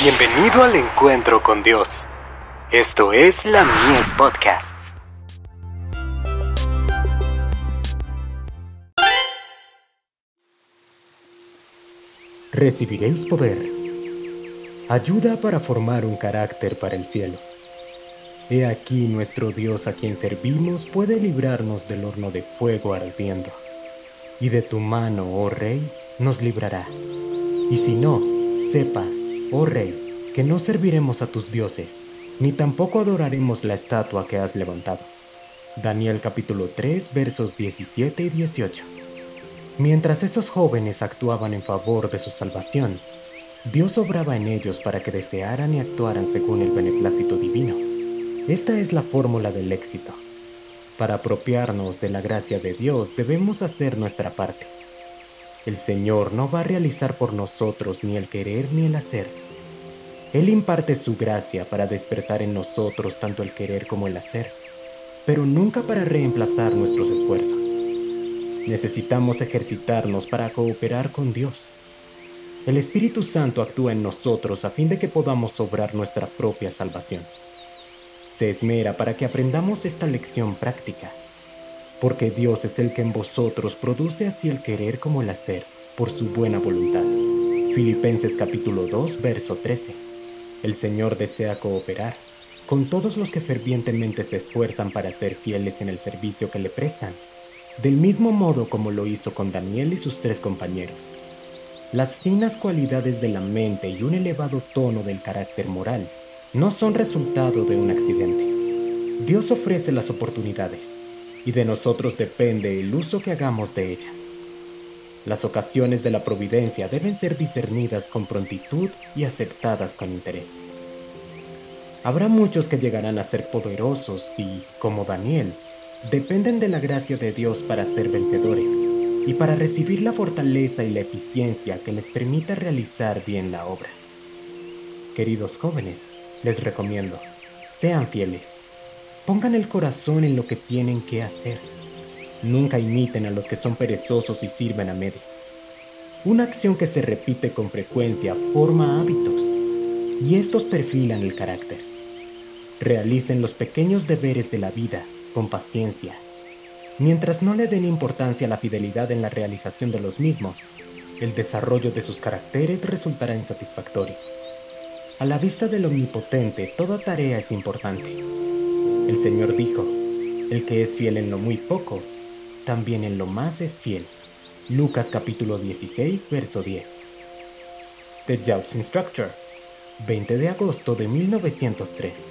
Bienvenido al encuentro con Dios. Esto es la Mies Podcasts. Recibiréis poder. Ayuda para formar un carácter para el cielo. He aquí nuestro Dios a quien servimos puede librarnos del horno de fuego ardiendo. Y de tu mano, oh Rey, nos librará. Y si no, sepas, oh Rey, que no serviremos a tus dioses, ni tampoco adoraremos la estatua que has levantado. Daniel capítulo 3 versos 17 y 18. Mientras esos jóvenes actuaban en favor de su salvación, Dios obraba en ellos para que desearan y actuaran según el beneplácito divino. Esta es la fórmula del éxito. Para apropiarnos de la gracia de Dios debemos hacer nuestra parte. El Señor no va a realizar por nosotros ni el querer ni el hacer. Él imparte su gracia para despertar en nosotros tanto el querer como el hacer, pero nunca para reemplazar nuestros esfuerzos. Necesitamos ejercitarnos para cooperar con Dios. El Espíritu Santo actúa en nosotros a fin de que podamos obrar nuestra propia salvación. Se esmera para que aprendamos esta lección práctica porque Dios es el que en vosotros produce así el querer como el hacer, por su buena voluntad. Filipenses capítulo 2, verso 13. El Señor desea cooperar con todos los que fervientemente se esfuerzan para ser fieles en el servicio que le prestan, del mismo modo como lo hizo con Daniel y sus tres compañeros. Las finas cualidades de la mente y un elevado tono del carácter moral no son resultado de un accidente. Dios ofrece las oportunidades, y de nosotros depende el uso que hagamos de ellas. Las ocasiones de la providencia deben ser discernidas con prontitud y aceptadas con interés. Habrá muchos que llegarán a ser poderosos y, como Daniel, dependen de la gracia de Dios para ser vencedores y para recibir la fortaleza y la eficiencia que les permita realizar bien la obra. Queridos jóvenes, les recomiendo, sean fieles Pongan el corazón en lo que tienen que hacer. Nunca imiten a los que son perezosos y sirven a medias. Una acción que se repite con frecuencia forma hábitos y estos perfilan el carácter. Realicen los pequeños deberes de la vida con paciencia. Mientras no le den importancia a la fidelidad en la realización de los mismos, el desarrollo de sus caracteres resultará insatisfactorio. A la vista del omnipotente, toda tarea es importante el Señor dijo, el que es fiel en lo muy poco, también en lo más es fiel. Lucas capítulo 16, verso 10. The Jobs Instructor, 20 de agosto de 1903.